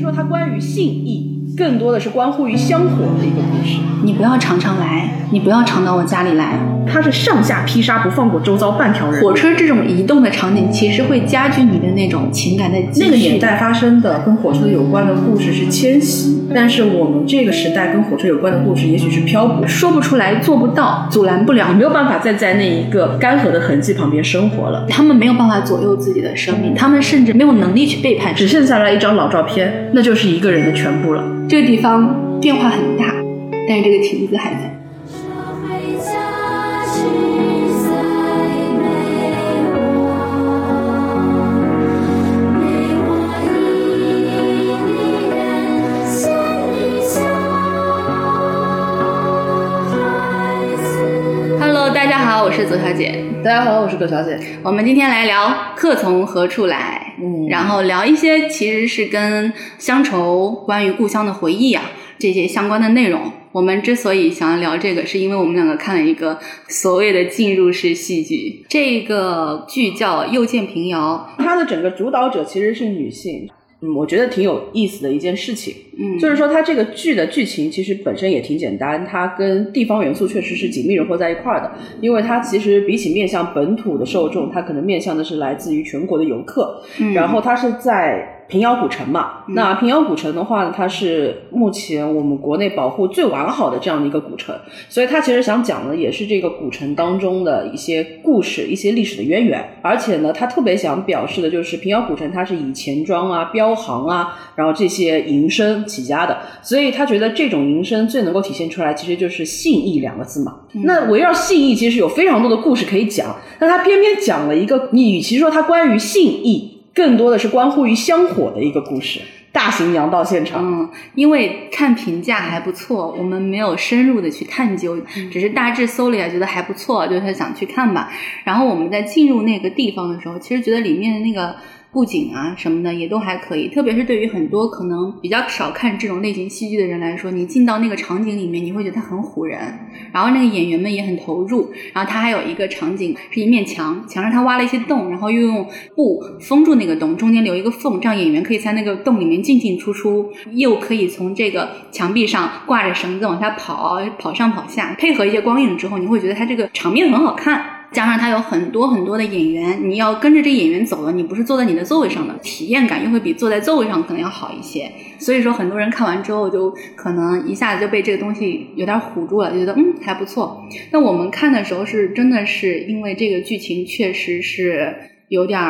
说它关于信义，更多的是关乎于香火的一个故事。你不要常常来，你不要常到我家里来。它是上下劈杀，不放过周遭半条人。火车这种移动的场景，其实会加剧你的那种情感的积蓄。那个年代发生的跟火车有关的故事是迁徙，但是我们这个时代跟火车有关的故事，也许是漂泊，说不出来，做不到，阻拦不了，没有办法再在那一个干涸的痕迹旁边生活了。他们没有办法左右自己的生命，他们甚至没有能力去背叛，只剩下来一张老照片，那就是一个人的全部了。这个地方变化很大，但是这个亭子还在。我是左小姐，大家好，我是葛小姐。我们今天来聊客从何处来，嗯，然后聊一些其实是跟乡愁、关于故乡的回忆啊这些相关的内容。我们之所以想要聊这个，是因为我们两个看了一个所谓的进入式戏剧，这个剧叫《又见平遥》，它的整个主导者其实是女性。嗯，我觉得挺有意思的一件事情，嗯，就是说它这个剧的剧情其实本身也挺简单，它跟地方元素确实是紧密融合在一块儿的，因为它其实比起面向本土的受众，它可能面向的是来自于全国的游客，然后它是在。平遥古城嘛，那平遥古城的话呢，它是目前我们国内保护最完好的这样的一个古城，所以它其实想讲的也是这个古城当中的一些故事、一些历史的渊源，而且呢，他特别想表示的就是平遥古城它是以钱庄啊、镖行啊，然后这些营生起家的，所以他觉得这种营生最能够体现出来，其实就是信义两个字嘛。那围绕信义，其实有非常多的故事可以讲，但他偏偏讲了一个，你与其说它关于信义。更多的是关乎于香火的一个故事，大型阳道现场。嗯，因为看评价还不错，我们没有深入的去探究，只是大致搜了一下，觉得还不错，就是想去看吧。然后我们在进入那个地方的时候，其实觉得里面的那个。布景啊什么的也都还可以，特别是对于很多可能比较少看这种类型戏剧的人来说，你进到那个场景里面，你会觉得它很唬人。然后那个演员们也很投入。然后他还有一个场景是一面墙，墙上他挖了一些洞，然后又用布封住那个洞，中间留一个缝，这样演员可以在那个洞里面进进出出，又可以从这个墙壁上挂着绳子往下跑，跑上跑下，配合一些光影之后，你会觉得他这个场面很好看。加上它有很多很多的演员，你要跟着这演员走了，你不是坐在你的座位上的，体验感又会比坐在座位上可能要好一些。所以说，很多人看完之后就可能一下子就被这个东西有点唬住了，就觉得嗯还不错。那我们看的时候是真的是因为这个剧情确实是有点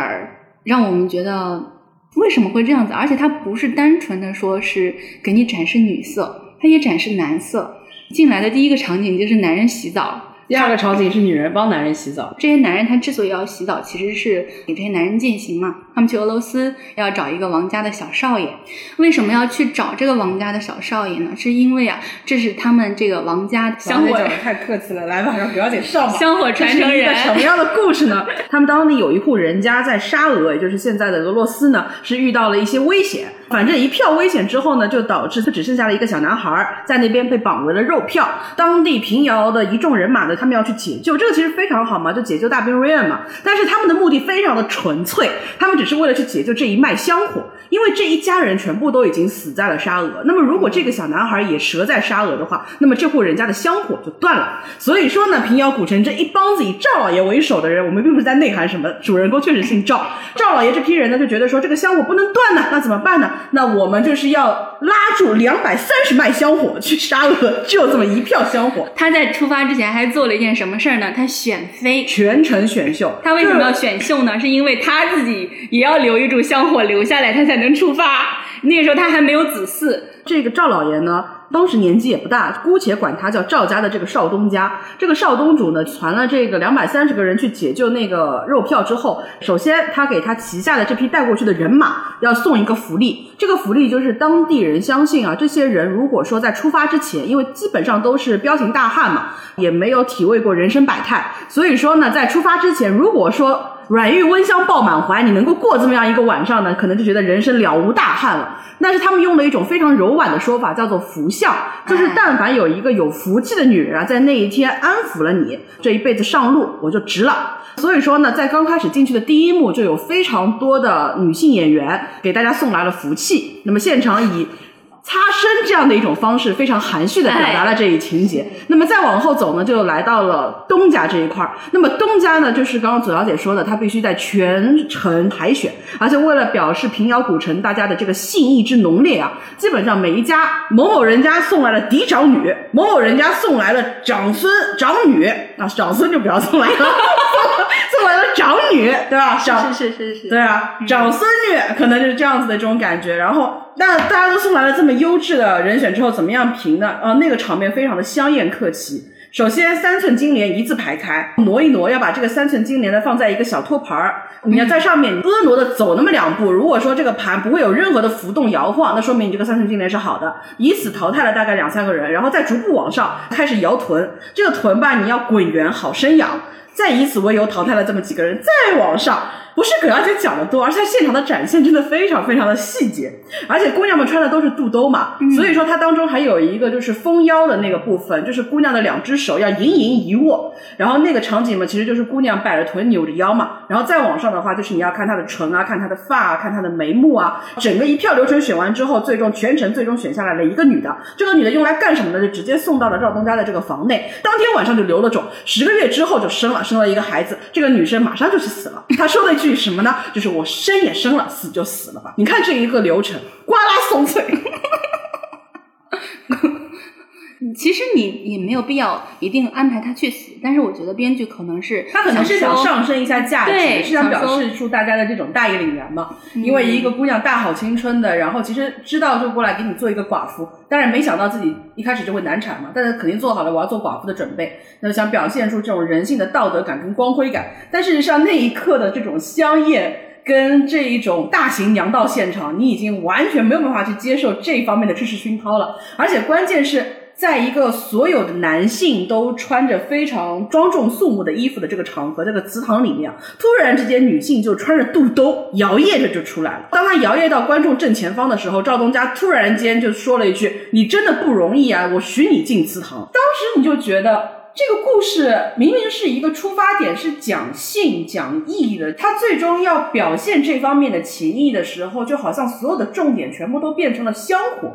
让我们觉得为什么会这样子，而且它不是单纯的说是给你展示女色，它也展示男色。进来的第一个场景就是男人洗澡。第二个场景是女人帮男人洗澡。这些男人他之所以要洗澡，其实是给这些男人践行嘛。他们去俄罗斯要找一个王家的小少爷，为什么要去找这个王家的小少爷呢？是因为啊，这是他们这个王家香火。太客气了，来吧，让表姐上吧。香火传承人。什么样的故事呢？他们当地有一户人家在沙俄，也就是现在的俄罗斯呢，是遇到了一些危险。反正一票危险之后呢，就导致他只剩下了一个小男孩在那边被绑为了肉票。当地平遥的一众人马呢，他们要去解救，这个其实非常好嘛，就解救大兵瑞恩嘛。但是他们的目的非常的纯粹，他们只是为了去解救这一脉香火，因为这一家人全部都已经死在了沙俄。那么如果这个小男孩也折在沙俄的话，那么这户人家的香火就断了。所以说呢，平遥古城这一帮子以赵老爷为首的人，我们并不是在内涵什么，主人公确实姓赵。赵老爷这批人呢，就觉得说这个香火不能断呢，那怎么办呢？那我们就是要拉住两百三十脉香火去沙俄，就这么一票香火。他在出发之前还做了一件什么事儿呢？他选妃，全程选秀。他为什么要选秀呢？是因为他自己也要留一柱香火留下来，他才能出发。那个时候他还没有子嗣。这个赵老爷呢？当时年纪也不大，姑且管他叫赵家的这个少东家。这个少东主呢，传了这个两百三十个人去解救那个肉票之后，首先他给他旗下的这批带过去的人马要送一个福利。这个福利就是当地人相信啊，这些人如果说在出发之前，因为基本上都是彪形大汉嘛，也没有体味过人生百态，所以说呢，在出发之前，如果说软玉温香抱满怀，你能够过这么样一个晚上呢，可能就觉得人生了无大憾了。但是他们用了一种非常柔婉的说法，叫做福相，就是但凡有一个有福气的女人啊，在那一天安抚了你，这一辈子上路我就值了。所以说呢，在刚开始进去的第一幕，就有非常多的女性演员给大家送来了福气。那么现场以。擦身这样的一种方式，非常含蓄的表达了这一情节。那么再往后走呢，就来到了东家这一块儿。那么东家呢，就是刚刚左小姐说的，他必须在全城海选，而且为了表示平遥古城大家的这个信义之浓烈啊，基本上每一家某某人家送来了嫡长女，某某人家送来了长孙长女，啊，长孙就不要送来了，送来了长女，对吧？是是是是，对啊，长孙女可能就是这样子的这种感觉，然后。那大家都送来了这么优质的人选之后，怎么样评呢？呃，那个场面非常的香艳客气。首先，三寸金莲一字排开，挪一挪，要把这个三寸金莲呢放在一个小托盘儿，你要在上面婀娜的走那么两步。如果说这个盘不会有任何的浮动摇晃，那说明你这个三寸金莲是好的。以此淘汰了大概两三个人，然后再逐步往上开始摇臀，这个臀吧你要滚圆好生养，再以此为由淘汰了这么几个人，再往上。不是葛小姐讲的多，而是她现场的展现真的非常非常的细节，而且姑娘们穿的都是肚兜嘛，所以说它当中还有一个就是封腰的那个部分，就是姑娘的两只手要盈盈一握，然后那个场景嘛，其实就是姑娘摆着臀扭着腰嘛，然后再往上的话，就是你要看她的唇啊，看她的发啊，看她的眉目啊，整个一票流程选完之后，最终全程最终选下来了一个女的，这个女的用来干什么呢？就直接送到了赵东家的这个房内，当天晚上就留了种，十个月之后就生了，生了一个孩子，这个女生马上就去死了，她说了一句。什么呢？就是我生也生了，死就死了吧。你看这一个流程，呱啦松脆。其实你也没有必要一定安排他去死，但是我觉得编剧可能是他可能是想上升一下价值，是想表示出大家的这种大义凛然嘛。因为一个姑娘大好青春的，然后其实知道就过来给你做一个寡妇，但是没想到自己一开始就会难产嘛。但是肯定做好了我要做寡妇的准备，那想表现出这种人性的道德感跟光辉感。但事实上那一刻的这种香艳跟这一种大型娘道现场，你已经完全没有办法去接受这方面的知识熏陶了，而且关键是。在一个所有的男性都穿着非常庄重肃穆的衣服的这个场合，这个祠堂里面，突然之间女性就穿着肚兜摇曳着就出来了。当她摇曳到观众正前方的时候，赵东家突然间就说了一句：“你真的不容易啊，我许你进祠堂。”当时你就觉得这个故事明明是一个出发点是讲性讲义的，他最终要表现这方面的情谊的时候，就好像所有的重点全部都变成了香火。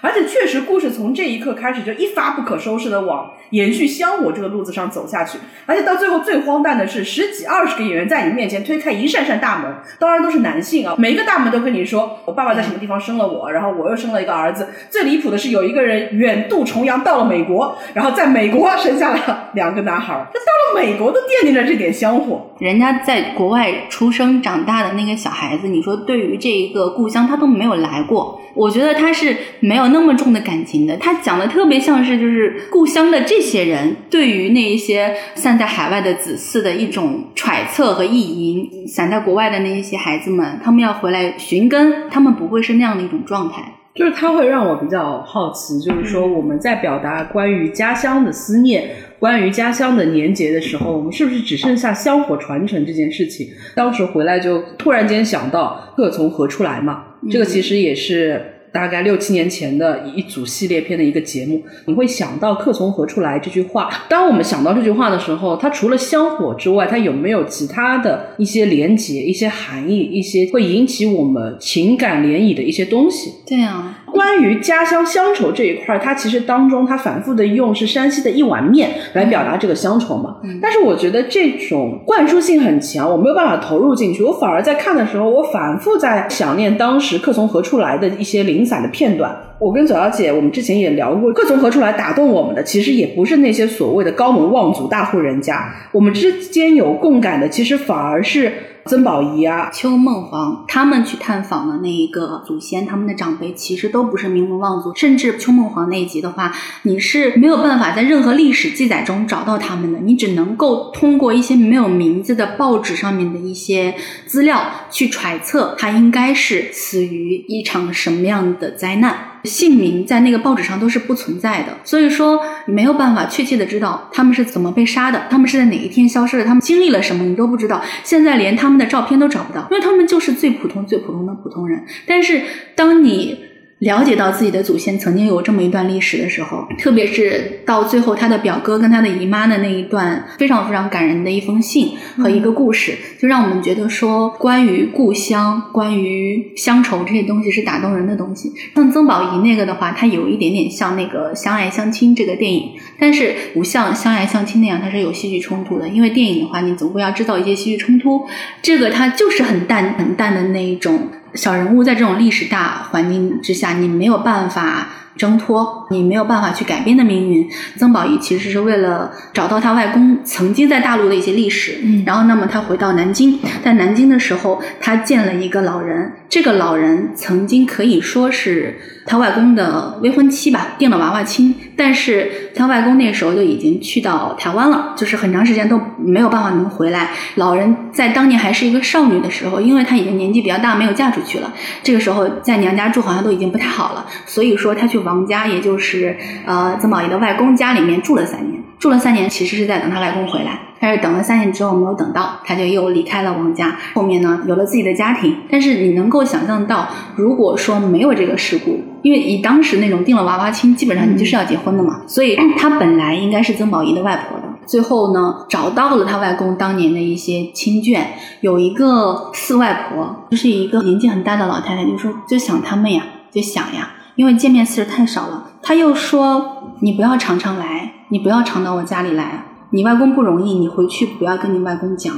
而且确实，故事从这一刻开始就一发不可收拾的往延续香火这个路子上走下去。而且到最后最荒诞的是，十几二十个演员在你面前推开一扇扇大门，当然都是男性啊，每一个大门都跟你说我爸爸在什么地方生了我，然后我又生了一个儿子。最离谱的是有一个人远渡重洋到了美国，然后在美国生下了两个男孩。他到了美国都惦记着这点香火，人家在国外出生长大的那个小孩子，你说对于这一个故乡他都没有来过，我觉得他是没。没有那么重的感情的，他讲的特别像是就是故乡的这些人对于那一些散在海外的子嗣的一种揣测和意淫。散在国外的那一些孩子们，他们要回来寻根，他们不会是那样的一种状态。就是他会让我比较好奇，就是说我们在表达关于家乡的思念、关于家乡的年节的时候，我们是不是只剩下香火传承这件事情？当时回来就突然间想到“客从何处来”嘛，这个其实也是。大概六七年前的一组系列片的一个节目，你会想到“客从何处来”这句话。当我们想到这句话的时候，它除了香火之外，它有没有其他的一些连接、一些含义、一些会引起我们情感涟漪的一些东西？对啊。关于家乡乡愁这一块，它其实当中它反复的用是山西的一碗面来表达这个乡愁嘛。但是我觉得这种灌输性很强，我没有办法投入进去。我反而在看的时候，我反复在想念当时客从何处来的一些零散的片段。我跟左小姐，我们之前也聊过，客从何处来打动我们的，其实也不是那些所谓的高门望族大户人家，我们之间有共感的，其实反而是。曾宝仪啊，邱梦黄，他们去探访的那一个祖先，他们的长辈其实都不是名门望族，甚至邱梦黄那一集的话，你是没有办法在任何历史记载中找到他们的，你只能够通过一些没有名字的报纸上面的一些资料去揣测，他应该是死于一场什么样的灾难。姓名在那个报纸上都是不存在的，所以说你没有办法确切的知道他们是怎么被杀的，他们是在哪一天消失的，他们经历了什么你都不知道。现在连他们的照片都找不到，因为他们就是最普通、最普通的普通人。但是当你了解到自己的祖先曾经有这么一段历史的时候，特别是到最后他的表哥跟他的姨妈的那一段非常非常感人的一封信和一个故事，就让我们觉得说，关于故乡、关于乡愁这些东西是打动人的东西。像曾宝仪那个的话，它有一点点像那个《相爱相亲》这个电影，但是不像《相爱相亲》那样，它是有戏剧冲突的。因为电影的话，你总归要制造一些戏剧冲突，这个它就是很淡很淡的那一种。小人物在这种历史大环境之下，你没有办法挣脱，你没有办法去改变的命运。曾宝仪其实是为了找到他外公曾经在大陆的一些历史，然后那么他回到南京，在南京的时候，他见了一个老人，这个老人曾经可以说是。他外公的未婚妻吧，定了娃娃亲，但是他外公那时候就已经去到台湾了，就是很长时间都没有办法能回来。老人在当年还是一个少女的时候，因为她已经年纪比较大，没有嫁出去了。这个时候在娘家住好像都已经不太好了，所以说她去王家，也就是呃曾宝仪的外公家里面住了三年。住了三年，其实是在等他外公回来。但是等了三年之后没有等到，他就又离开了王家。后面呢，有了自己的家庭。但是你能够想象到，如果说没有这个事故，因为以当时那种定了娃娃亲，基本上你就是要结婚的嘛。所以他本来应该是曾宝仪的外婆的。最后呢，找到了他外公当年的一些亲眷，有一个四外婆，就是一个年纪很大的老太太，就说就想他们呀，就想呀，因为见面次数太少了。他又说，你不要常常来。你不要常到我家里来，你外公不容易，你回去不要跟你外公讲，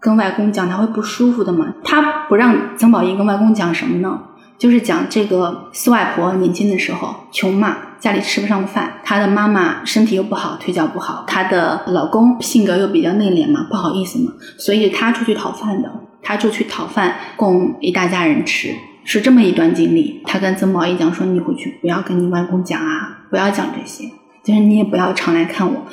跟外公讲他会不舒服的嘛。他不让曾宝仪跟外公讲什么呢？就是讲这个四外婆年轻的时候穷嘛，家里吃不上饭，她的妈妈身体又不好，腿脚不好，她的老公性格又比较内敛嘛，不好意思嘛，所以她出去讨饭的，她就去讨饭供一大家人吃，是这么一段经历。他跟曾宝仪讲说：“你回去不要跟你外公讲啊，不要讲这些。”就是你也不要常来看我，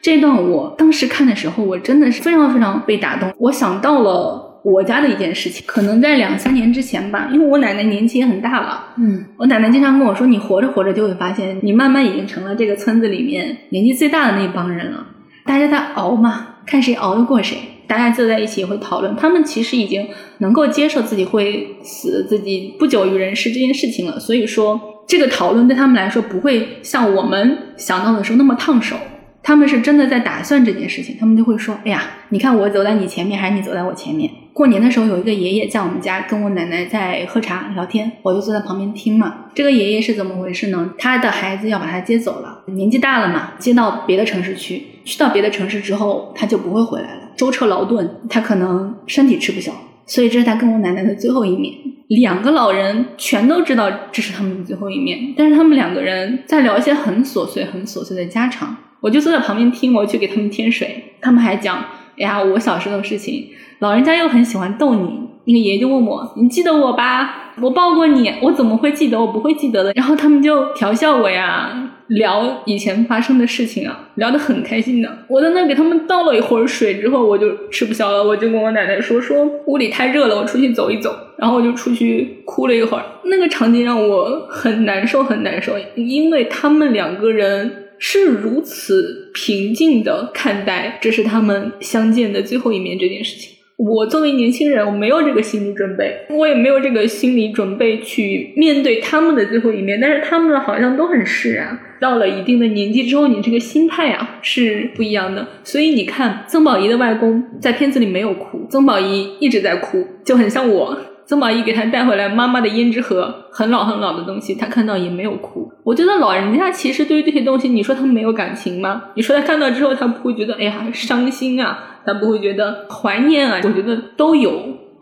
这段我当时看的时候，我真的是非常非常被打动。我想到了我家的一件事情，可能在两三年之前吧，因为我奶奶年纪也很大了。嗯，我奶奶经常跟我说，你活着活着就会发现，你慢慢已经成了这个村子里面年纪最大的那帮人了。大家在熬嘛，看谁熬得过谁。大家坐在一起也会讨论，他们其实已经能够接受自己会死，自己不久于人世这件事情了。所以说。这个讨论对他们来说不会像我们想到的时候那么烫手，他们是真的在打算这件事情，他们就会说：“哎呀，你看我走在你前面，还是你走在我前面？”过年的时候有一个爷爷在我们家跟我奶奶在喝茶聊天，我就坐在旁边听嘛。这个爷爷是怎么回事呢？他的孩子要把他接走了，年纪大了嘛，接到别的城市去，去到别的城市之后他就不会回来了，舟车劳顿，他可能身体吃不消，所以这是他跟我奶奶的最后一面。两个老人全都知道这是他们的最后一面，但是他们两个人在聊一些很琐碎、很琐碎的家常。我就坐在旁边听，我去给他们添水。他们还讲：“哎呀，我小时候的事情。”老人家又很喜欢逗你。那个爷爷就问我：“你记得我吧？我抱过你，我怎么会记得？我不会记得的。”然后他们就调笑我呀。聊以前发生的事情啊，聊得很开心的。我在那给他们倒了一会儿水之后，我就吃不消了，我就跟我奶奶说：“说屋里太热了，我出去走一走。”然后我就出去哭了一会儿。那个场景让我很难受，很难受，因为他们两个人是如此平静的看待这是他们相见的最后一面这件事情。我作为年轻人，我没有这个心理准备，我也没有这个心理准备去面对他们的最后一面。但是他们好像都很释然。到了一定的年纪之后，你这个心态啊是不一样的。所以你看，曾宝仪的外公在片子里没有哭，曾宝仪一直在哭，就很像我。曾宝仪给他带回来妈妈的胭脂盒，很老很老的东西，他看到也没有哭。我觉得老人家其实对于这些东西，你说他没有感情吗？你说他看到之后，他不会觉得哎呀伤心啊，他不会觉得怀念啊？我觉得都有，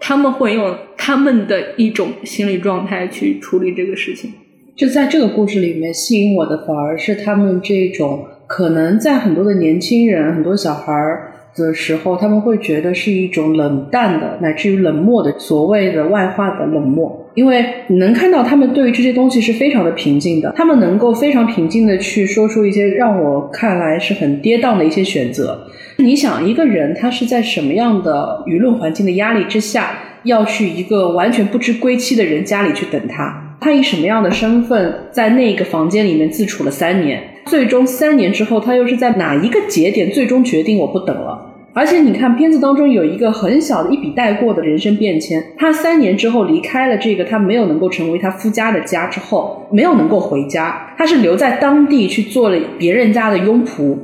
他们会用他们的一种心理状态去处理这个事情。就在这个故事里面，吸引我的反而是他们这种可能在很多的年轻人、很多小孩儿。的时候，他们会觉得是一种冷淡的，乃至于冷漠的所谓的外化的冷漠，因为你能看到他们对于这些东西是非常的平静的，他们能够非常平静的去说出一些让我看来是很跌宕的一些选择。你想，一个人他是在什么样的舆论环境的压力之下，要去一个完全不知归期的人家里去等他？他以什么样的身份在那个房间里面自处了三年？最终三年之后，他又是在哪一个节点最终决定我不等了？而且你看片子当中有一个很小的一笔带过的人生变迁，他三年之后离开了这个他没有能够成为他夫家的家之后，没有能够回家，他是留在当地去做了别人家的佣仆。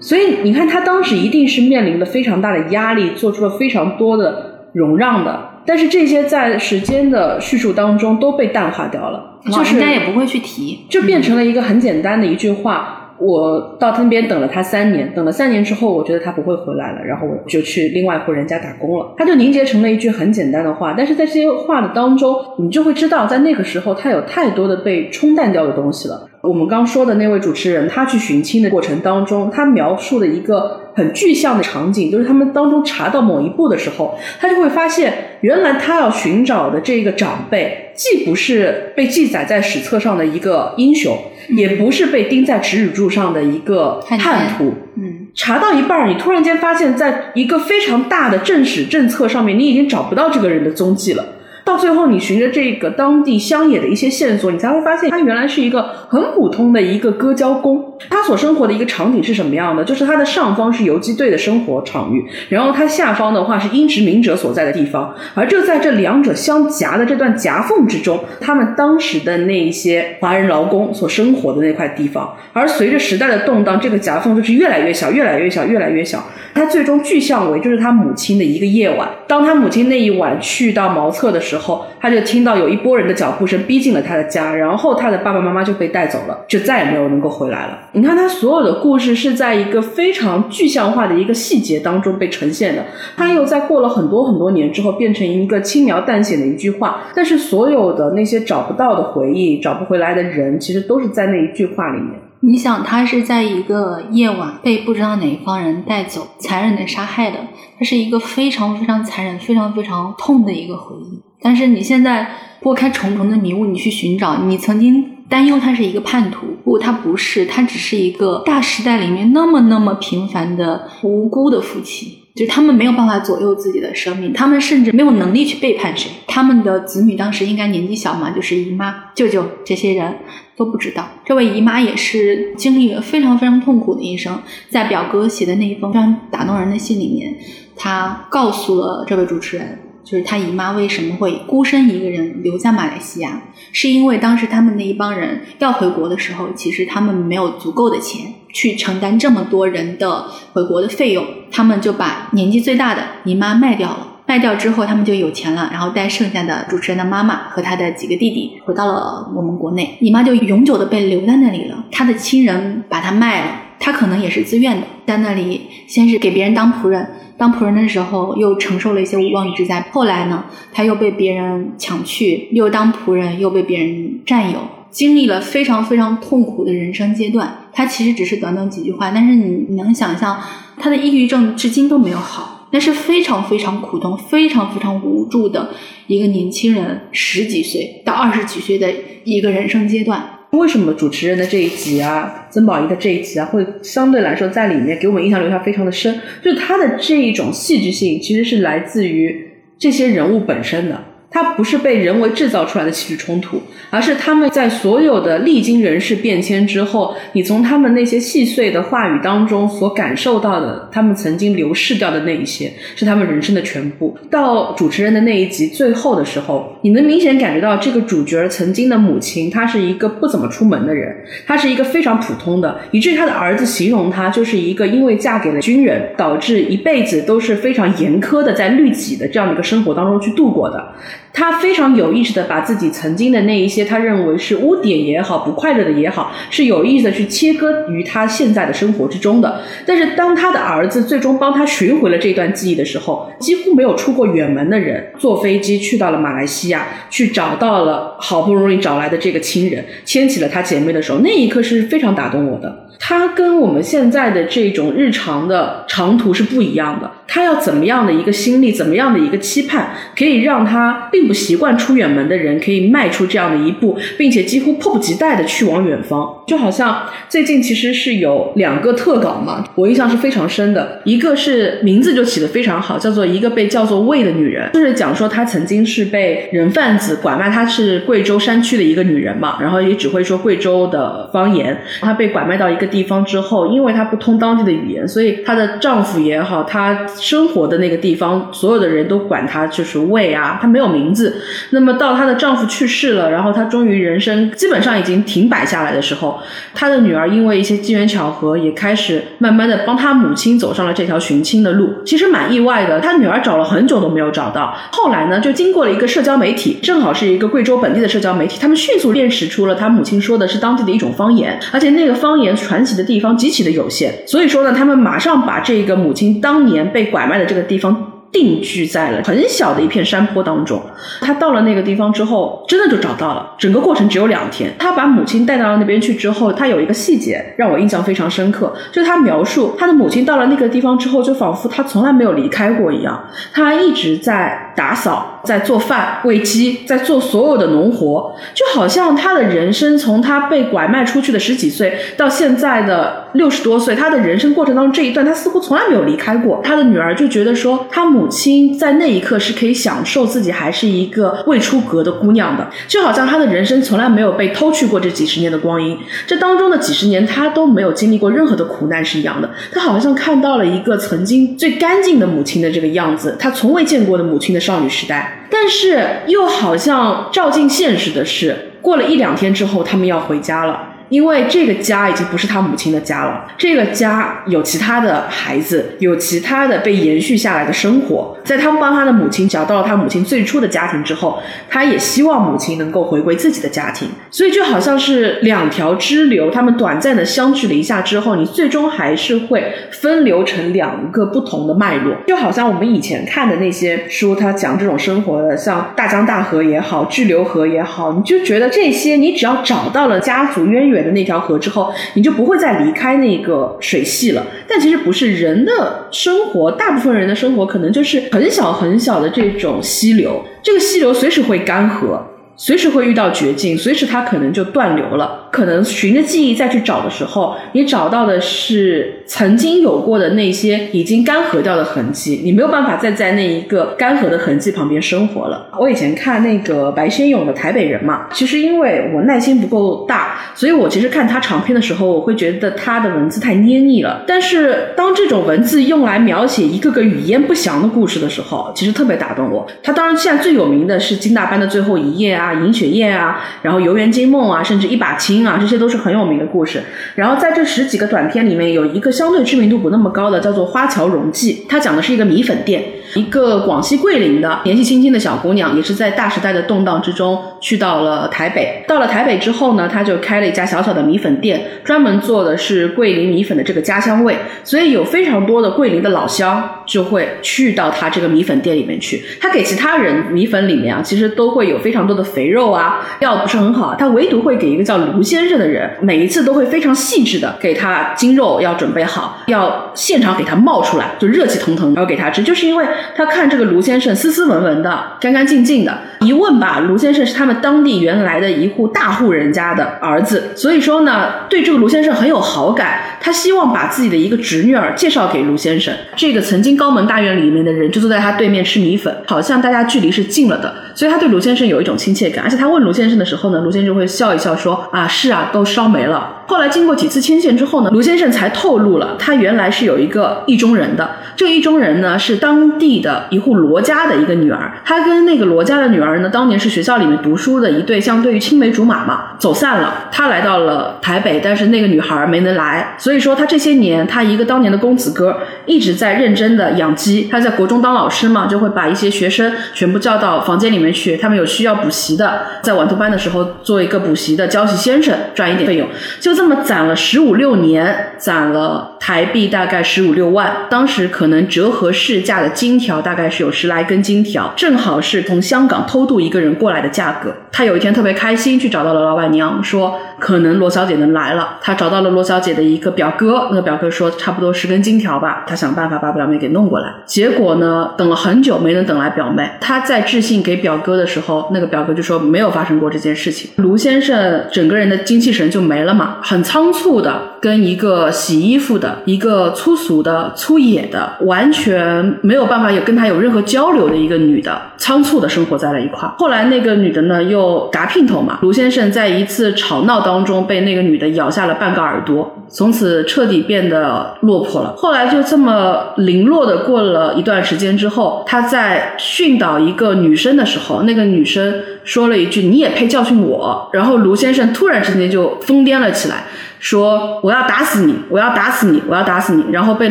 所以你看，他当时一定是面临了非常大的压力，做出了非常多的容让的。但是这些在时间的叙述当中都被淡化掉了，就是人家也不会去提，就变成了一个很简单的一句话。我到那边等了他三年，等了三年之后，我觉得他不会回来了，然后我就去另外一户人家打工了。他就凝结成了一句很简单的话，但是在这些话的当中，你就会知道，在那个时候，他有太多的被冲淡掉的东西了。我们刚说的那位主持人，他去寻亲的过程当中，他描述的一个很具象的场景，就是他们当中查到某一步的时候，他就会发现，原来他要寻找的这个长辈，既不是被记载在史册上的一个英雄。也不是被钉在耻辱柱上的一个叛徒。嗯，查到一半，你突然间发现，在一个非常大的正史政策上面，你已经找不到这个人的踪迹了。到最后，你循着这个当地乡野的一些线索，你才会发现，他原来是一个很普通的一个割胶工。他所生活的一个场景是什么样的？就是他的上方是游击队的生活场域，然后他下方的话是英殖民者所在的地方。而就在这两者相夹的这段夹缝之中，他们当时的那一些华人劳工所生活的那块地方。而随着时代的动荡，这个夹缝就是越来越小，越来越小，越来越小。他最终具象为就是他母亲的一个夜晚。当他母亲那一晚去到茅厕的时候，他就听到有一波人的脚步声逼近了他的家，然后他的爸爸妈妈就被带走了，就再也没有能够回来了。你看，他所有的故事是在一个非常具象化的一个细节当中被呈现的。他又在过了很多很多年之后，变成一个轻描淡写的一句话。但是所有的那些找不到的回忆、找不回来的人，其实都是在那一句话里面。你想，他是在一个夜晚被不知道哪一方人带走，残忍的杀害的，他是一个非常非常残忍、非常非常痛的一个回忆。但是你现在拨开重重的迷雾，你去寻找，你曾经担忧他是一个叛徒，不，他不是，他只是一个大时代里面那么那么平凡的无辜的夫妻。就他们没有办法左右自己的生命，他们甚至没有能力去背叛谁。他们的子女当时应该年纪小嘛，就是姨妈、舅舅这些人都不知道。这位姨妈也是经历了非常非常痛苦的一生，在表哥写的那一封非常打动人的信里面，他告诉了这位主持人，就是他姨妈为什么会孤身一个人留在马来西亚，是因为当时他们那一帮人要回国的时候，其实他们没有足够的钱。去承担这么多人的回国的费用，他们就把年纪最大的姨妈卖掉了。卖掉之后，他们就有钱了，然后带剩下的主持人的妈妈和他的几个弟弟回到了我们国内。姨妈就永久的被留在那里了。他的亲人把他卖了，他可能也是自愿的，在那里先是给别人当仆人，当仆人的时候又承受了一些无妄之灾。后来呢，他又被别人抢去，又当仆人，又被别人占有。经历了非常非常痛苦的人生阶段，他其实只是短短几句话，但是你能想象他的抑郁症至今都没有好，那是非常非常苦痛、非常非常无助的一个年轻人，十几岁到二十几岁的一个人生阶段。为什么主持人的这一集啊，曾宝仪的这一集啊，会相对来说在里面给我们印象留下非常的深？就是他的这一种戏剧性，其实是来自于这些人物本身的。它不是被人为制造出来的戏剧冲突，而是他们在所有的历经人事变迁之后，你从他们那些细碎的话语当中所感受到的，他们曾经流逝掉的那一些，是他们人生的全部。到主持人的那一集最后的时候，你能明显感觉到这个主角曾经的母亲，她是一个不怎么出门的人，她是一个非常普通的，以至于他的儿子形容她就是一个因为嫁给了军人，导致一辈子都是非常严苛的在律己的这样的一个生活当中去度过的。他非常有意识的把自己曾经的那一些他认为是污点也好，不快乐的也好，是有意识的去切割于他现在的生活之中的。但是当他的儿子最终帮他寻回了这段记忆的时候，几乎没有出过远门的人坐飞机去到了马来西亚，去找到了好不容易找来的这个亲人，牵起了他姐妹的手，那一刻是非常打动我的。他跟我们现在的这种日常的长途是不一样的。他要怎么样的一个心力，怎么样的一个期盼，可以让他并。不习惯出远门的人可以迈出这样的一步，并且几乎迫不及待的去往远方。就好像最近其实是有两个特稿嘛，我印象是非常深的。一个是名字就起得非常好，叫做一个被叫做魏的女人，就是讲说她曾经是被人贩子拐卖，她是贵州山区的一个女人嘛，然后也只会说贵州的方言。她被拐卖到一个地方之后，因为她不通当地的语言，所以她的丈夫也好，她生活的那个地方所有的人都管她就是魏啊，她没有名字。那么到她的丈夫去世了，然后她终于人生基本上已经停摆下来的时候，她的女儿因为一些机缘巧合，也开始慢慢的帮她母亲走上了这条寻亲的路。其实蛮意外的，她女儿找了很久都没有找到。后来呢，就经过了一个社交媒体，正好是一个贵州本地的社交媒体，他们迅速辨识出了她母亲说的是当地的一种方言，而且那个方言传起的地方极其的有限。所以说呢，他们马上把这个母亲当年被拐卖的这个地方。定居在了很小的一片山坡当中。他到了那个地方之后，真的就找到了。整个过程只有两天。他把母亲带到了那边去之后，他有一个细节让我印象非常深刻，就是他描述他的母亲到了那个地方之后，就仿佛他从来没有离开过一样。他一直在打扫，在做饭、喂鸡，在做所有的农活，就好像他的人生从他被拐卖出去的十几岁到现在的六十多岁，他的人生过程当中这一段，他似乎从来没有离开过。他的女儿就觉得说，他母。亲在那一刻是可以享受自己还是一个未出阁的姑娘的，就好像她的人生从来没有被偷去过这几十年的光阴，这当中的几十年她都没有经历过任何的苦难是一样的。她好像看到了一个曾经最干净的母亲的这个样子，她从未见过的母亲的少女时代，但是又好像照进现实的是，过了一两天之后，他们要回家了。因为这个家已经不是他母亲的家了，这个家有其他的孩子，有其他的被延续下来的生活。在他们帮他的母亲找到了他母亲最初的家庭之后，他也希望母亲能够回归自己的家庭。所以就好像是两条支流，他们短暂的相聚了一下之后，你最终还是会分流成两个不同的脉络。就好像我们以前看的那些书，他讲这种生活的，像大江大河也好，巨流河也好，你就觉得这些，你只要找到了家族渊源。远的那条河之后，你就不会再离开那个水系了。但其实不是，人的生活，大部分人的生活可能就是很小很小的这种溪流，这个溪流随时会干涸。随时会遇到绝境，随时它可能就断流了。可能循着记忆再去找的时候，你找到的是曾经有过的那些已经干涸掉的痕迹，你没有办法再在那一个干涸的痕迹旁边生活了。我以前看那个白先勇的《台北人》嘛，其实因为我耐心不够大，所以我其实看他长篇的时候，我会觉得他的文字太捏腻了。但是当这种文字用来描写一个个语焉不详的故事的时候，其实特别打动我。他当然现在最有名的是金大班的最后一页啊。啊，银雪夜啊，然后游园惊梦啊，甚至一把青啊，这些都是很有名的故事。然后在这十几个短片里面，有一个相对知名度不那么高的，叫做《花桥荣记》，它讲的是一个米粉店。一个广西桂林的年纪轻轻的小姑娘，也是在大时代的动荡之中去到了台北。到了台北之后呢，她就开了一家小小的米粉店，专门做的是桂林米粉的这个家乡味。所以有非常多的桂林的老乡就会去到她这个米粉店里面去。她给其他人米粉里面啊，其实都会有非常多的肥肉啊，料不是很好。她唯独会给一个叫卢先生的人，每一次都会非常细致的给他精肉要准备好，要现场给他冒出来，就热气腾腾然后给他吃，就是因为。他看这个卢先生斯斯文文的，干干净净的。一问吧，卢先生是他们当地原来的一户大户人家的儿子，所以说呢，对这个卢先生很有好感。他希望把自己的一个侄女儿介绍给卢先生。这个曾经高门大院里面的人就坐在他对面吃米粉，好像大家距离是近了的，所以他对卢先生有一种亲切感。而且他问卢先生的时候呢，卢先生会笑一笑说：“啊，是是啊，都烧没了。”后来经过几次牵线之后呢，卢先生才透露了，他原来是有一个意中人的。这个意中人呢，是当地的一户罗家的一个女儿。他跟那个罗家的女儿呢，当年是学校里面读书的一对，相对于青梅竹马嘛，走散了。他来到了台北，但是那个女孩没能来。所以说，他这些年，他一个当年的公子哥，一直在认真的养鸡。他在国中当老师嘛，就会把一些学生全部叫到房间里面去，他们有需要补习的，在晚读班的时候做一个补习的教习先生，赚一点费用。就这么攒了十五六年，攒了。台币大概十五六万，当时可能折合市价的金条大概是有十来根金条，正好是从香港偷渡一个人过来的价格。他有一天特别开心，去找到了老板娘，说可能罗小姐能来了。他找到了罗小姐的一个表哥，那个表哥说差不多十根金条吧，他想办法把表妹给弄过来。结果呢，等了很久没能等来表妹。他在致信给表哥的时候，那个表哥就说没有发生过这件事情。卢先生整个人的精气神就没了嘛，很仓促的跟一个洗衣服的、一个粗俗的、粗野的，完全没有办法有跟他有任何交流的一个女的，仓促的生活在了一块儿。后来那个女的呢，又嘎姘头嘛，卢先生在一次吵闹当中被那个女的咬下了半个耳朵，从此彻底变得落魄了。后来就这么零落的过了一段时间之后，他在训导一个女生的时候，那个女生说了一句：“你也配教训我？”然后卢先生突然之间就疯癫了起来。Союза 说我要打死你，我要打死你，我要打死你，然后被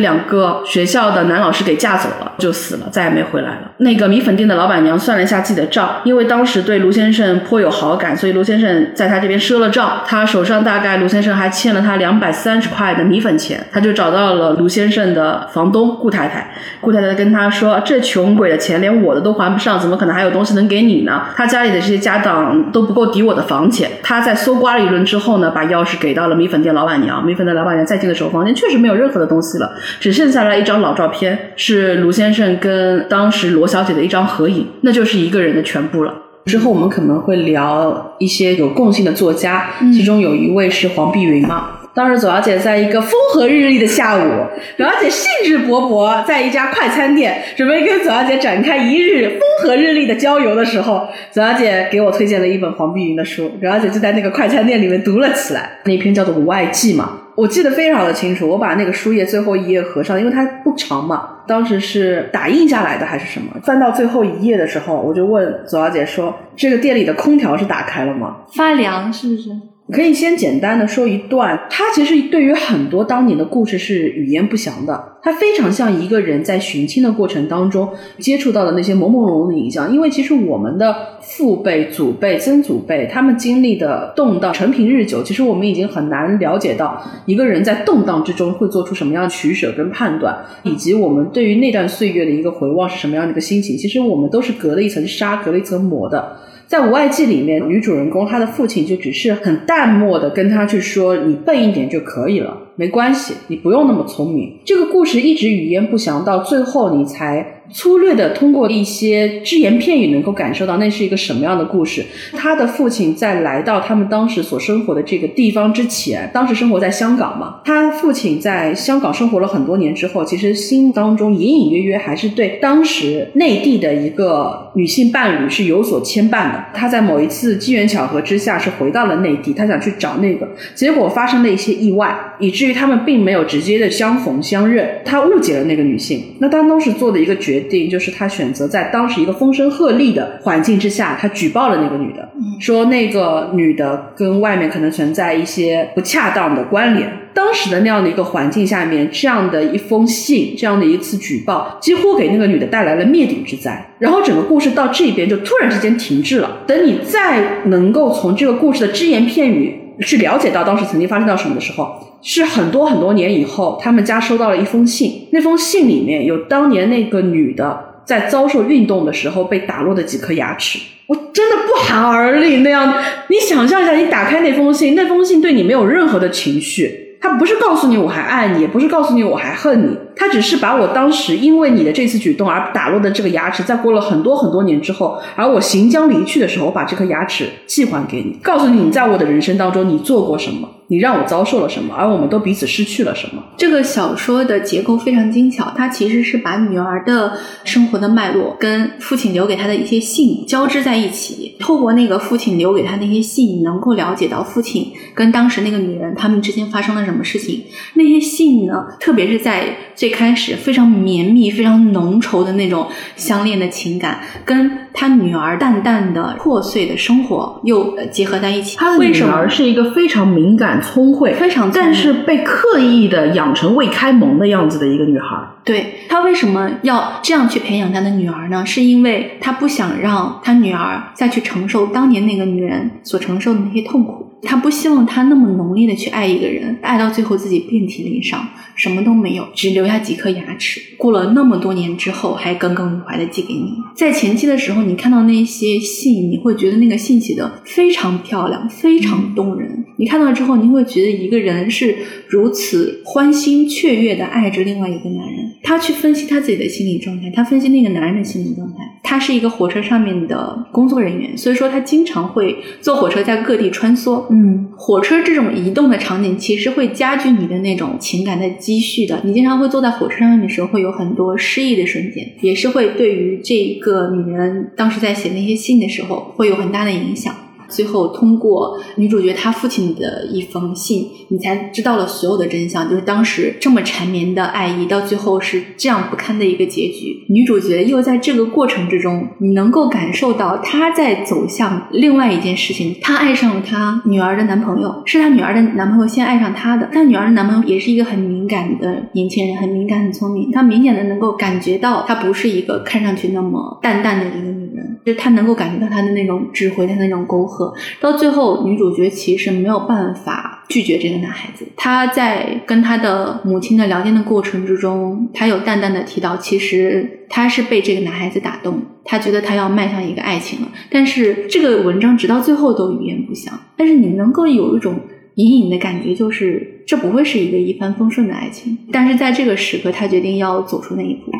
两个学校的男老师给架走了，就死了，再也没回来了。那个米粉店的老板娘算了一下自己的账，因为当时对卢先生颇有好感，所以卢先生在他这边赊了账，他手上大概卢先生还欠了他两百三十块的米粉钱，他就找到了卢先生的房东顾太太，顾太太跟他说：“这穷鬼的钱连我的都还不上，怎么可能还有东西能给你呢？他家里的这些家当都不够抵我的房钱。”他在搜刮了一轮之后呢，把钥匙给到了米粉。店老板娘，米粉的老板娘再进的时候，房间确实没有任何的东西了，只剩下来一张老照片，是卢先生跟当时罗小姐的一张合影，那就是一个人的全部了。之后我们可能会聊一些有共性的作家，其中有一位是黄碧云嘛。当时左小姐在一个风和日丽的下午，左小姐兴致勃勃在一家快餐店准备跟左小姐展开一日风和日丽的郊游的时候，左小姐给我推荐了一本黄碧云的书，左小姐就在那个快餐店里面读了起来。那篇叫做《无爱记》嘛，我记得非常的清楚。我把那个书页最后一页合上，因为它不长嘛，当时是打印下来的还是什么？翻到最后一页的时候，我就问左小姐说：“这个店里的空调是打开了吗？发凉是不是？”可以先简单的说一段，它其实对于很多当年的故事是语言不详的，它非常像一个人在寻亲的过程当中接触到的那些朦朦胧胧的影像。因为其实我们的父辈、祖辈、曾祖辈他们经历的动荡，陈平日久，其实我们已经很难了解到一个人在动荡之中会做出什么样的取舍跟判断，以及我们对于那段岁月的一个回望是什么样的一个心情。其实我们都是隔了一层纱，隔了一层膜的。在《无爱记》里面，女主人公她的父亲就只是很淡漠的跟她去说：“你笨一点就可以了，没关系，你不用那么聪明。”这个故事一直语焉不详，到最后你才。粗略的通过一些只言片语，能够感受到那是一个什么样的故事。他的父亲在来到他们当时所生活的这个地方之前，当时生活在香港嘛。他父亲在香港生活了很多年之后，其实心当中隐隐约约还是对当时内地的一个女性伴侣是有所牵绊的。他在某一次机缘巧合之下是回到了内地，他想去找那个，结果发生了一些意外，以至于他们并没有直接的相逢相认。他误解了那个女性，那他当时做的一个决。决定就是他选择在当时一个风声鹤唳的环境之下，他举报了那个女的，说那个女的跟外面可能存在一些不恰当的关联。当时的那样的一个环境下面，这样的一封信，这样的一次举报，几乎给那个女的带来了灭顶之灾。然后整个故事到这边就突然之间停滞了。等你再能够从这个故事的只言片语去了解到当时曾经发生到什么的时候。是很多很多年以后，他们家收到了一封信。那封信里面有当年那个女的在遭受运动的时候被打落的几颗牙齿。我真的不寒而栗那样。你想象一下，你打开那封信，那封信对你没有任何的情绪，它不是告诉你我还爱你，也不是告诉你我还恨你，它只是把我当时因为你的这次举动而打落的这个牙齿，在过了很多很多年之后，而我行将离去的时候，我把这颗牙齿寄还给你，告诉你你在我的人生当中你做过什么。你让我遭受了什么，而我们都彼此失去了什么？这个小说的结构非常精巧，它其实是把女儿的生活的脉络跟父亲留给她的一些信交织在一起。透过那个父亲留给她那些信，能够了解到父亲跟当时那个女人他们之间发生了什么事情。那些信呢，特别是在最开始非常绵密、非常浓稠的那种相恋的情感，跟他女儿淡淡的破碎的生活又结合在一起。他的女儿是一个非常敏感。聪慧，非常，但是被刻意的养成未开蒙的样子的一个女孩。对她为什么要这样去培养她的女儿呢？是因为她不想让她女儿再去承受当年那个女人所承受的那些痛苦。他不希望他那么浓烈的去爱一个人，爱到最后自己遍体鳞伤，什么都没有，只留下几颗牙齿。过了那么多年之后，还耿耿于怀的寄给你。在前期的时候，你看到那些信，你会觉得那个信写的非常漂亮，非常动人。你看到之后，你会觉得一个人是如此欢欣雀跃的爱着另外一个男人。他去分析他自己的心理状态，他分析那个男人的心理状态。他是一个火车上面的工作人员，所以说他经常会坐火车在各地穿梭。嗯，火车这种移动的场景，其实会加剧你的那种情感的积蓄的。你经常会坐在火车上面的时候，会有很多失意的瞬间，也是会对于这个女人当时在写那些信的时候，会有很大的影响。最后通过女主角她父亲的一封信，你才知道了所有的真相。就是当时这么缠绵的爱意，到最后是这样不堪的一个结局。女主角又在这个过程之中，你能够感受到她在走向另外一件事情。她爱上了她女儿的男朋友，是她女儿的男朋友先爱上她的。她女儿的男朋友也是一个很敏感的年轻人，很敏感、很聪明。他明显的能够感觉到，她不是一个看上去那么淡淡的一个女，就是他能够感觉到他的那种智慧，她那种沟壑。到最后，女主角其实没有办法拒绝这个男孩子。她在跟她的母亲的聊天的过程之中，她有淡淡的提到，其实她是被这个男孩子打动，她觉得她要迈向一个爱情了。但是这个文章直到最后都语言不详。但是你能够有一种隐隐的感觉，就是这不会是一个一帆风顺的爱情。但是在这个时刻，她决定要走出那一步。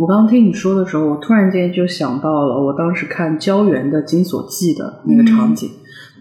我刚刚听你说的时候，我突然间就想到了我当时看胶原的《金锁记》的那个场景。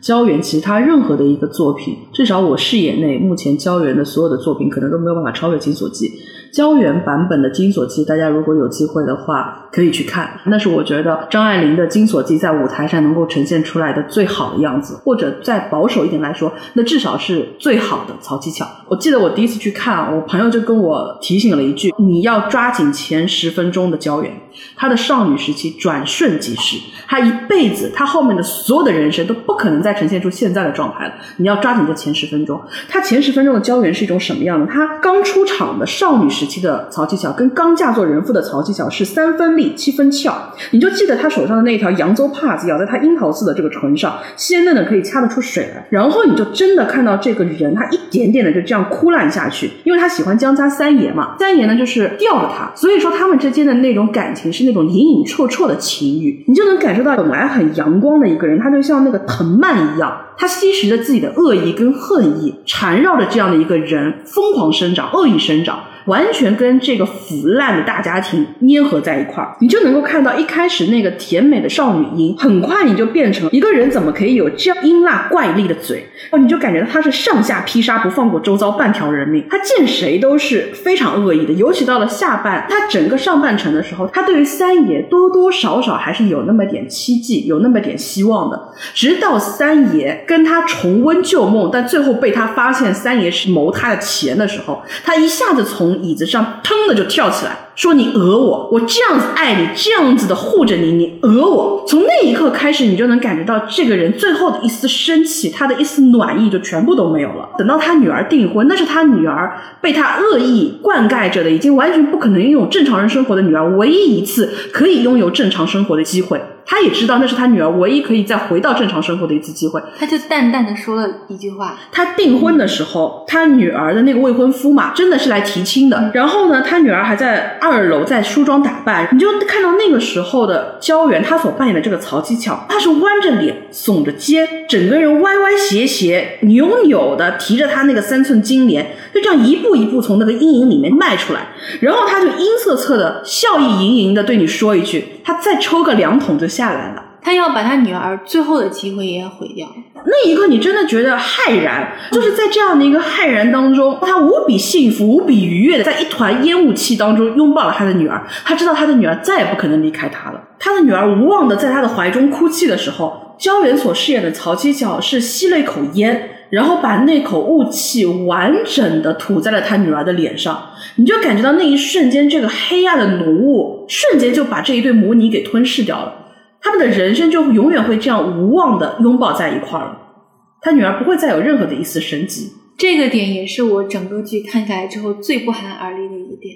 胶原其实他任何的一个作品，至少我视野内，目前胶原的所有的作品可能都没有办法超越《金锁记》。胶原版本的《金锁记》，大家如果有机会的话可以去看。那是我觉得张爱玲的《金锁记》在舞台上能够呈现出来的最好的样子，或者再保守一点来说，那至少是最好的曹七巧。我记得我第一次去看，我朋友就跟我提醒了一句：“你要抓紧前十分钟的胶原，她的少女时期转瞬即逝，她一辈子，她后面的所有的人生都不可能再呈现出现在的状态了。你要抓紧这前十分钟。她前十分钟的胶原是一种什么样的？她刚出场的少女时期的曹七巧，跟刚嫁做人妇的曹七巧是三分力七分俏。你就记得她手上的那条扬州帕子，咬在她樱桃似的这个唇上，鲜嫩的可以掐得出水来。然后你就真的看到这个人，他一点点的就这样。枯烂下去，因为他喜欢江家三爷嘛，三爷呢就是吊着他，所以说他们之间的那种感情是那种隐隐绰绰的情欲，你就能感受到本来很阳光的一个人，他就像那个藤蔓一样，他吸食着自己的恶意跟恨意，缠绕着这样的一个人疯狂生长，恶意生长。完全跟这个腐烂的大家庭粘合在一块儿，你就能够看到一开始那个甜美的少女音，很快你就变成一个人怎么可以有这样阴辣怪力的嘴？哦，你就感觉到他是上下劈杀，不放过周遭半条人命，他见谁都是非常恶意的。尤其到了下半，他整个上半程的时候，他对于三爷多多少少还是有那么点期冀，有那么点希望的。直到三爷跟他重温旧梦，但最后被他发现三爷是谋他的钱的时候，他一下子从从椅子上腾的就跳起来，说：“你讹我！我这样子爱你，这样子的护着你，你讹我！”从那一刻开始，你就能感觉到这个人最后的一丝生气，他的一丝暖意就全部都没有了。等到他女儿订婚，那是他女儿被他恶意灌溉着的，已经完全不可能拥有正常人生活的女儿，唯一一次可以拥有正常生活的机会。他也知道那是他女儿唯一可以再回到正常生活的一次机会。他就淡淡的说了一句话：“他订婚的时候，他女儿的那个未婚夫嘛，真的是来提亲的。然后呢，他女儿还在二楼在梳妆打扮。你就看到那个时候的焦原，他所扮演的这个曹七巧，他是弯着脸、耸着肩，整个人歪歪斜斜、扭扭的，提着他那个三寸金莲，就这样一步一步从那个阴影里面迈出来。然后他就阴恻恻的、笑意盈盈的对你说一句：他再抽个两桶就。”下来了，他要把他女儿最后的机会也毁掉。那一刻，你真的觉得骇然，就是在这样的一个骇然当中，他无比幸福、无比愉悦的，在一团烟雾气当中拥抱了他的女儿。他知道他的女儿再也不可能离开他了。他的女儿无望的在他的怀中哭泣的时候，焦原所饰演的曹七巧是吸了一口烟，然后把那口雾气完整的吐在了他女儿的脸上。你就感觉到那一瞬间，这个黑暗的浓雾瞬间就把这一对母女给吞噬掉了。他们的人生就永远会这样无望的拥抱在一块儿了，他女儿不会再有任何的一丝生机。这个点也是我整个剧看下来之后最不寒而栗的一个点。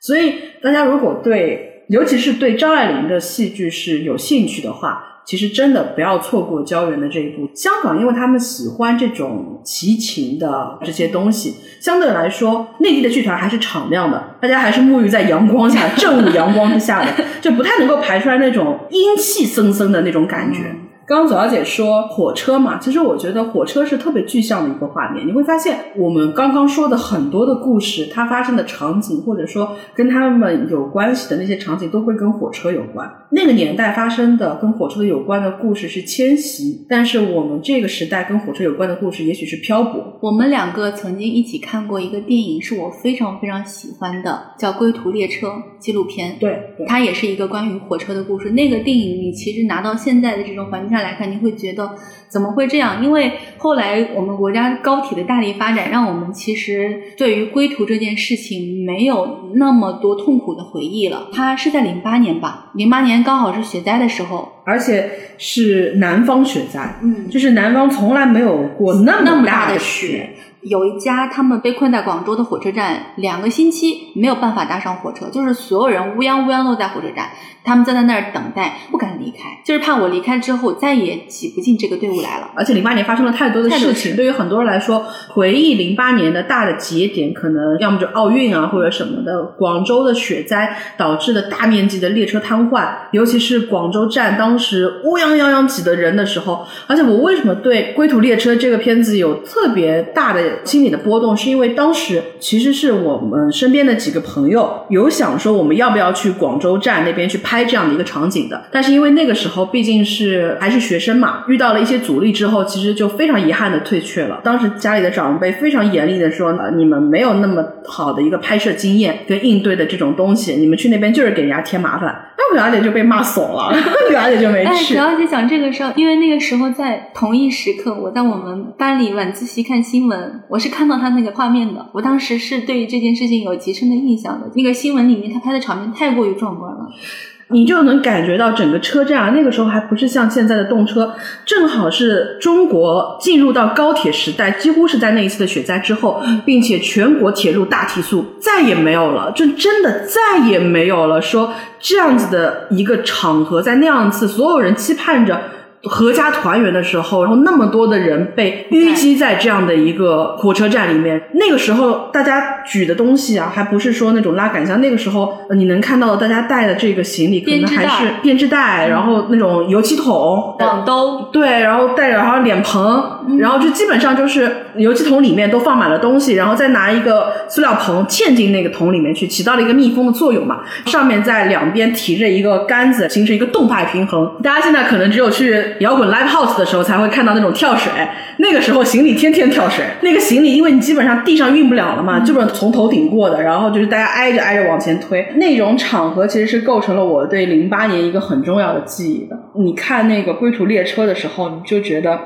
所以大家如果对，尤其是对张爱玲的戏剧是有兴趣的话，其实真的不要错过胶原的这一步。香港，因为他们喜欢这种齐秦的这些东西，相对来说，内地的剧团还是敞亮的，大家还是沐浴在阳光下、正午阳光之下的，就不太能够排出来那种阴气森森的那种感觉。刚刚左小姐说火车嘛，其实我觉得火车是特别具象的一个画面。你会发现，我们刚刚说的很多的故事，它发生的场景，或者说跟他们有关系的那些场景，都会跟火车有关。那个年代发生的跟火车有关的故事是迁徙，但是我们这个时代跟火车有关的故事，也许是漂泊。我们两个曾经一起看过一个电影，是我非常非常喜欢的，叫《归途列车》纪录片。对，它也是一个关于火车的故事。那个电影你其实拿到现在的这种环境下来看，你会觉得怎么会这样？因为后来我们国家高铁的大力发展，让我们其实对于归途这件事情没有那么多痛苦的回忆了。它是在零八年吧？零八年刚好是雪灾的时候，而且是南方雪灾，嗯，就是南方从来没有过那那么大大的雪雪。。有一家他们被困在广州的火车站，两个星期没有办法搭上火车，就是所有人乌泱乌泱都在火车站，他们站在那儿等待，不敢离开，就是怕我离开之后再也挤不进这个队伍来了。而且零八年发生了太多的事情，对于很多人来说，回忆零八年的大的节点，可能要么就奥运啊，或者什么的。广州的雪灾导致的大面积的列车瘫痪，尤其是广州站当时乌泱泱泱挤的人的时候。而且我为什么对《归途列车》这个片子有特别大的心理的波动，是因为当时其实是我们身边的几个朋友有想说我们要不要去广州站那边去拍这样的一个场景的，但是因为那个时候毕竟是还是学生嘛，遇到了一些阻力之后，其实就非常遗憾的退却了。当时家里的长辈非常严厉的说，呃，你们没有那么好的一个拍摄经验跟应对的这种东西，你们去那边就是给人家添麻烦。那表姐就被骂怂了，表姐就没哎，去主。要是讲这个时候，因为那个时候在同一时刻，我在我们班里晚自习看新闻，我是看到他那个画面的。我当时是对这件事情有极深的印象的。那个新闻里面他拍的场面太过于壮观了。你就能感觉到整个车站啊，那个时候还不是像现在的动车，正好是中国进入到高铁时代，几乎是在那一次的雪灾之后，并且全国铁路大提速，再也没有了，就真的再也没有了。说这样子的一个场合，在那样子所有人期盼着。合家团圆的时候，然后那么多的人被淤积在这样的一个火车站里面，那个时候大家举的东西啊，还不是说那种拉杆箱，那个时候呃你能看到大家带的这个行李可能还是编织袋，然后那种油漆桶、网兜，对，然后带着然后脸盆，然后就基本上就是油漆桶里面都放满了东西，然后再拿一个塑料棚嵌进那个桶里面去，起到了一个密封的作用嘛。上面在两边提着一个杆子，形成一个动态平衡。大家现在可能只有去摇滚 live house 的时候才会看到那种跳水，那个时候行李天天跳水。那个行李因为你基本上地上运不了了嘛，基本上从头顶过的，然后就是大家挨着挨着往前推。那种场合其实是构成了我对零八年一个很重要的记忆的。你看那个归途列车的时候，你就觉得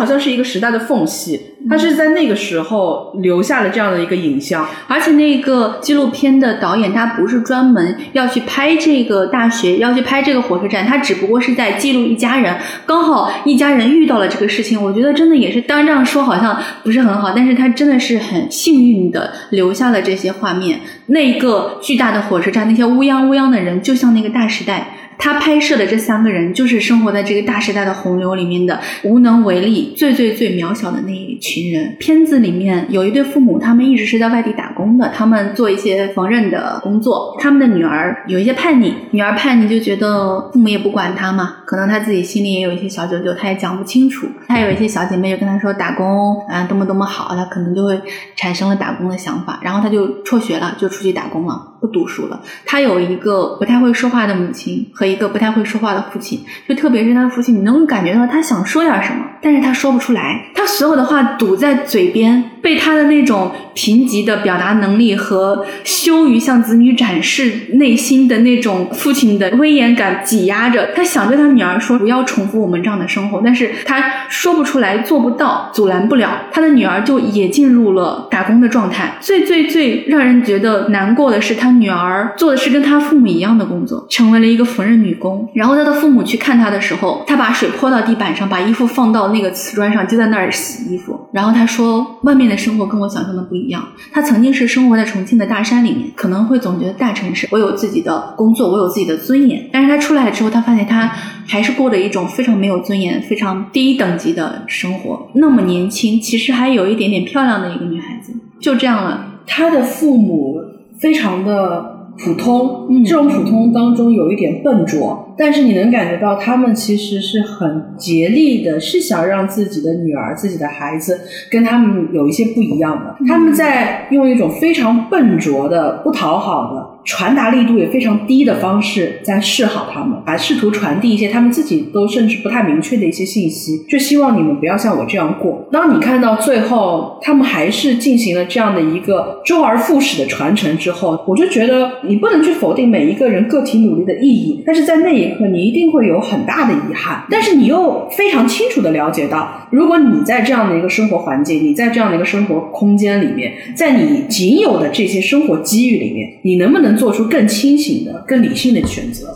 好像是一个时代的缝隙，它是在那个时候留下了这样的一个影像。而且那个纪录片的导演他不是专门要去拍这个大学，要去拍这个火车站，他只不过是在记录一家人，刚好一家人遇到了这个事情。我觉得真的也是，当然这样说好像不是很好，但是他真的是很幸运的留下了这些画面。那个巨大的火车站，那些乌泱乌泱的人，就像那个大时代。他拍摄的这三个人，就是生活在这个大时代的洪流里面的无能为力、最最最渺小的那一群人。片子里面有一对父母，他们一直是在外地打工的，他们做一些缝纫的工作。他们的女儿有一些叛逆，女儿叛逆就觉得父母也不管她嘛，可能她自己心里也有一些小九九，她也讲不清楚。她有一些小姐妹就跟她说打工啊多么多么好，她可能就会产生了打工的想法，然后她就辍学了，就出去打工了。不读书了。他有一个不太会说话的母亲和一个不太会说话的父亲，就特别是他的父亲，你能感觉到他想说点什么，但是他说不出来，他所有的话堵在嘴边，被他的那种贫瘠的表达能力和羞于向子女展示内心的那种父亲的威严感挤压着。他想对他女儿说不要重复我们这样的生活，但是他说不出来，做不到，阻拦不了。他的女儿就也进入了打工的状态。最最最让人觉得难过的是，他女儿做的是跟他父母一样的工作，成为了一个缝纫女工。然后他的父母去看他的时候，他把水泼到地板上，把衣服放到那个瓷砖上，就在那儿洗衣服。然后他说，外面的生活跟我想象的不一样。他曾经是生活在重庆的大山里面，可能会总觉得大城市我有自己的工作，我有自己的尊严。但是他出来之后，他发现他还是过着一种非常没有尊严、非常低等级的生活。那么年轻，其实还有一点点漂亮的一个女孩子，就这样了。他的父母非常的普通，这种普通当中有一点笨拙，但是你能感觉到他们其实是很竭力的，是想让自己的女儿、自己的孩子跟他们有一些不一样的。他们在用一种非常笨拙的、不讨好的。传达力度也非常低的方式在示好他们，还试图传递一些他们自己都甚至不太明确的一些信息，就希望你们不要像我这样过。当你看到最后他们还是进行了这样的一个周而复始的传承之后，我就觉得你不能去否定每一个人个体努力的意义，但是在那一刻你一定会有很大的遗憾，但是你又非常清楚的了解到，如果你在这样的一个生活环境，你在这样的一个生活空间里面，在你仅有的这些生活机遇里面，你能不能？做出更清醒的、更理性的选择，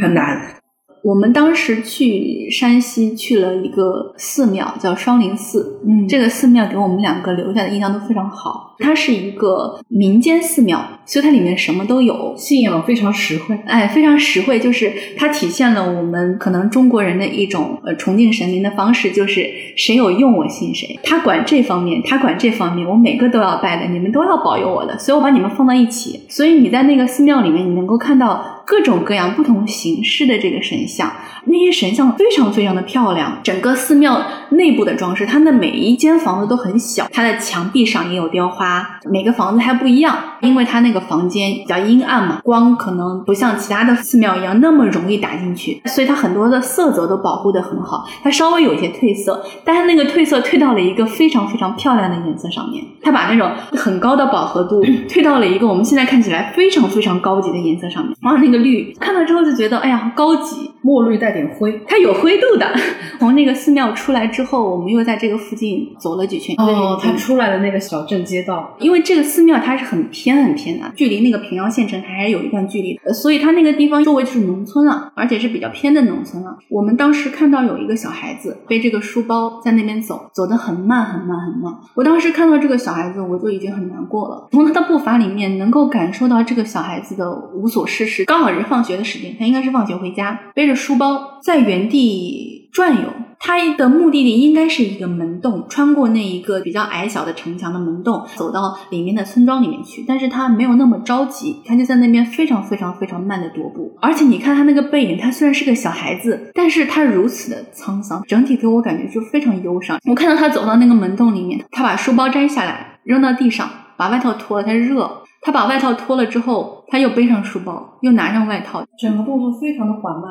很难。我们当时去山西去了一个寺庙，叫双林寺。嗯，这个寺庙给我们两个留下的印象都非常好。它是一个民间寺庙，所以它里面什么都有，信仰非常实惠。哎，非常实惠，就是它体现了我们可能中国人的一种呃崇敬神明的方式，就是谁有用我信谁。他管这方面，他管这方面，我每个都要拜的，你们都要保佑我的，所以我把你们放到一起。所以你在那个寺庙里面，你能够看到。各种各样不同形式的这个神像，那些神像非常非常的漂亮。整个寺庙内部的装饰，它的每一间房子都很小，它的墙壁上也有雕花。每个房子还不一样，因为它那个房间比较阴暗嘛，光可能不像其他的寺庙一样那么容易打进去，所以它很多的色泽都保护的很好。它稍微有一些褪色，但是那个褪色褪到了一个非常非常漂亮的颜色上面。它把那种很高的饱和度 褪到了一个我们现在看起来非常非常高级的颜色上面。哇，那个。绿看到之后就觉得哎呀高级，墨绿带点灰，它有灰度的。从那个寺庙出来之后，我们又在这个附近走了几圈。哦，它出来的那个小镇街道，因为这个寺庙它是很偏很偏的，距离那个平遥县城还是有一段距离的，所以它那个地方周围就是农村了，而且是比较偏的农村了。我们当时看到有一个小孩子背这个书包在那边走，走得很慢很慢很慢。我当时看到这个小孩子，我就已经很难过了。从他的步伐里面能够感受到这个小孩子的无所事事，刚好。是放学的时间，他应该是放学回家，背着书包在原地转悠。他的目的地应该是一个门洞，穿过那一个比较矮小的城墙的门洞，走到里面的村庄里面去。但是他没有那么着急，他就在那边非常非常非常慢的踱步。而且你看他那个背影，他虽然是个小孩子，但是他如此的沧桑，整体给我感觉就非常忧伤。我看到他走到那个门洞里面，他把书包摘下来扔到地上，把外套脱了，他热。他把外套脱了之后，他又背上书包，又拿上外套，整个动作非常的缓慢，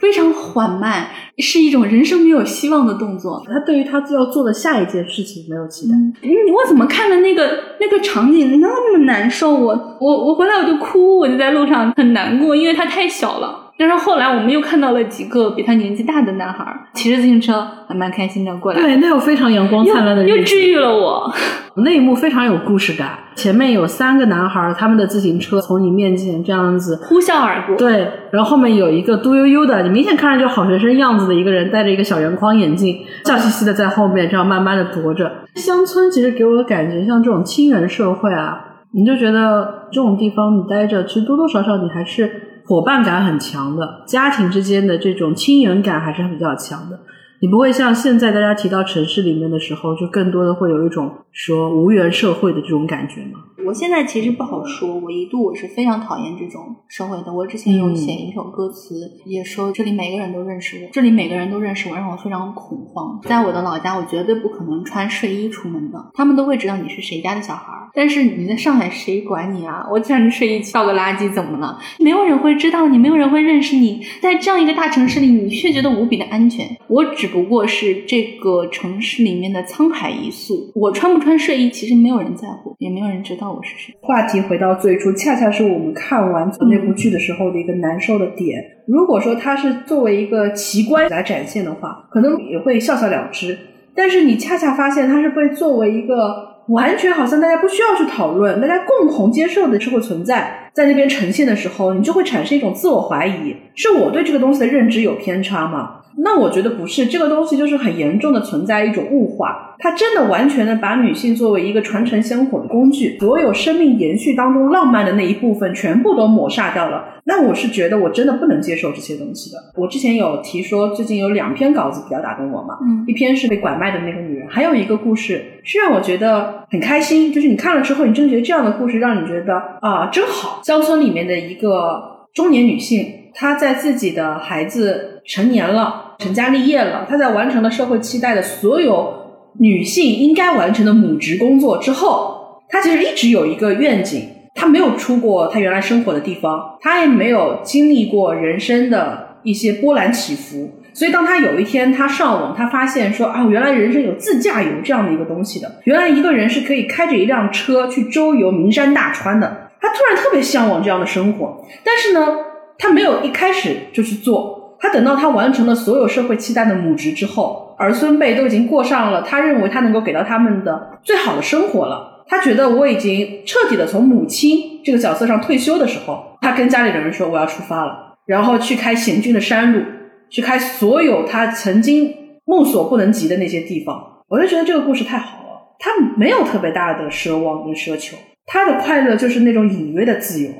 非常缓慢，是一种人生没有希望的动作。他对于他要做的下一件事情没有期待。嗯我怎么看的那个那个场景那么难受？我我我回来我就哭，我就在路上很难过，因为他太小了。但是后来我们又看到了几个比他年纪大的男孩骑着自行车，还蛮开心的过来。对，那有非常阳光灿烂的又治愈了我。那一幕非常有故事感。前面有三个男孩，他们的自行车从你面前这样子呼啸而过。对，然后后面有一个嘟悠悠的，你明显看着就好学生样子的一个人，戴着一个小圆框眼镜，笑嘻嘻的在后面这样慢慢的踱着。乡村其实给我的感觉像这种亲缘社会啊，你就觉得这种地方你待着，其实多多少少你还是。伙伴感很强的，家庭之间的这种亲缘感还是比较强的。你不会像现在大家提到城市里面的时候，就更多的会有一种说无缘社会的这种感觉吗？我现在其实不好说，我一度我是非常讨厌这种社会的。我之前有写一首歌词，也说这里每个人都认识我，这里每个人都认识我，让我非常恐慌。在我的老家，我绝对不可能穿睡衣出门的，他们都会知道你是谁家的小孩儿。但是你在上海，谁管你啊？我穿着睡衣倒个垃圾怎么了？没有人会知道你，没有人会认识你。在这样一个大城市里，你却觉得无比的安全。我只不过是这个城市里面的沧海一粟。我穿不穿睡衣，其实没有人在乎，也没有人知道。我是谁？话题回到最初，恰恰是我们看完那部剧的时候的一个难受的点。如果说它是作为一个奇观来展现的话，可能也会笑笑了之。但是你恰恰发现它是被作为一个完全好像大家不需要去讨论、大家共同接受的社会存在，在那边呈现的时候，你就会产生一种自我怀疑：是我对这个东西的认知有偏差吗？那我觉得不是，这个东西就是很严重的存在一种物化，它真的完全的把女性作为一个传承香火的工具，所有生命延续当中浪漫的那一部分全部都抹杀掉了。那我是觉得我真的不能接受这些东西的。我之前有提说，最近有两篇稿子比较打动我嘛，嗯一篇是被拐卖的那个女人，还有一个故事是让我觉得很开心，就是你看了之后，你真觉得这样的故事让你觉得啊真好。乡村里面的一个中年女性，她在自己的孩子成年了、成家立业了，她在完成了社会期待的所有女性应该完成的母职工作之后，她其实一直有一个愿景。她没有出过她原来生活的地方，她也没有经历过人生的一些波澜起伏，所以当她有一天她上网，她发现说啊，原来人生有自驾游这样的一个东西的，原来一个人是可以开着一辆车去周游名山大川的，她突然特别向往这样的生活，但是呢，她没有一开始就去做，他等到他完成了所有社会期待的母职之后，儿孙辈都已经过上了他认为他能够给到他们的最好的生活了。他觉得我已经彻底的从母亲这个角色上退休的时候，他跟家里的人说我要出发了，然后去开险峻的山路，去开所有他曾经梦所不能及的那些地方。我就觉得这个故事太好了，他没有特别大的奢望跟奢求，他的快乐就是那种隐约的自由。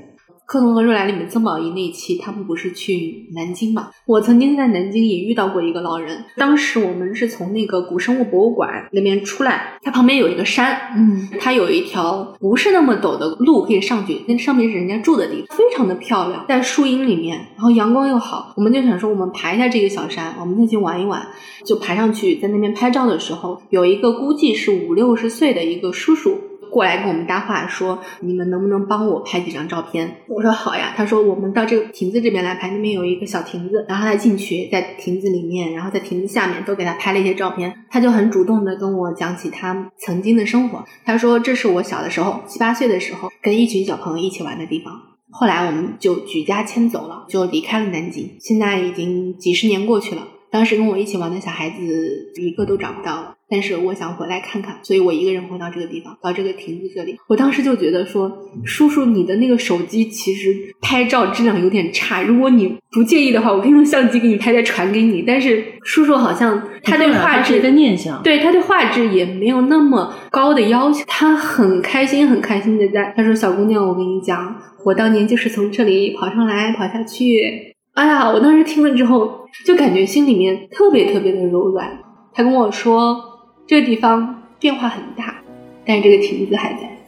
克隆和瑞来里面曾宝仪那一期，他们不是去南京嘛？我曾经在南京也遇到过一个老人，当时我们是从那个古生物博物馆那边出来，它旁边有一个山，嗯，它有一条不是那么陡的路可以上去，那上面是人家住的地方，非常的漂亮，在树荫里面，然后阳光又好，我们就想说我们爬一下这个小山，我们再去玩一玩，就爬上去，在那边拍照的时候，有一个估计是五六十岁的一个叔叔。过来跟我们搭话说：“你们能不能帮我拍几张照片？”我说：“好呀。”他说：“我们到这个亭子这边来拍，那边有一个小亭子，然后他进去，在亭子里面，然后在亭子下面都给他拍了一些照片。他就很主动的跟我讲起他曾经的生活。他说：“这是我小的时候，七八岁的时候，跟一群小朋友一起玩的地方。后来我们就举家迁走了，就离开了南京。现在已经几十年过去了。”当时跟我一起玩的小孩子一个都找不到了，但是我想回来看看，所以我一个人回到这个地方，到这个亭子这里。我当时就觉得说，叔叔，你的那个手机其实拍照质量有点差，如果你不介意的话，我可以用相机给你拍，再传给你。但是叔叔好像他对画质的念想，对他对画质也没有那么高的要求，他很开心很开心的在他说：“小姑娘，我跟你讲，我当年就是从这里跑上来跑下去。”哎呀，我当时听了之后，就感觉心里面特别特别的柔软。他跟我说，这个地方变化很大，但是这个亭子还在。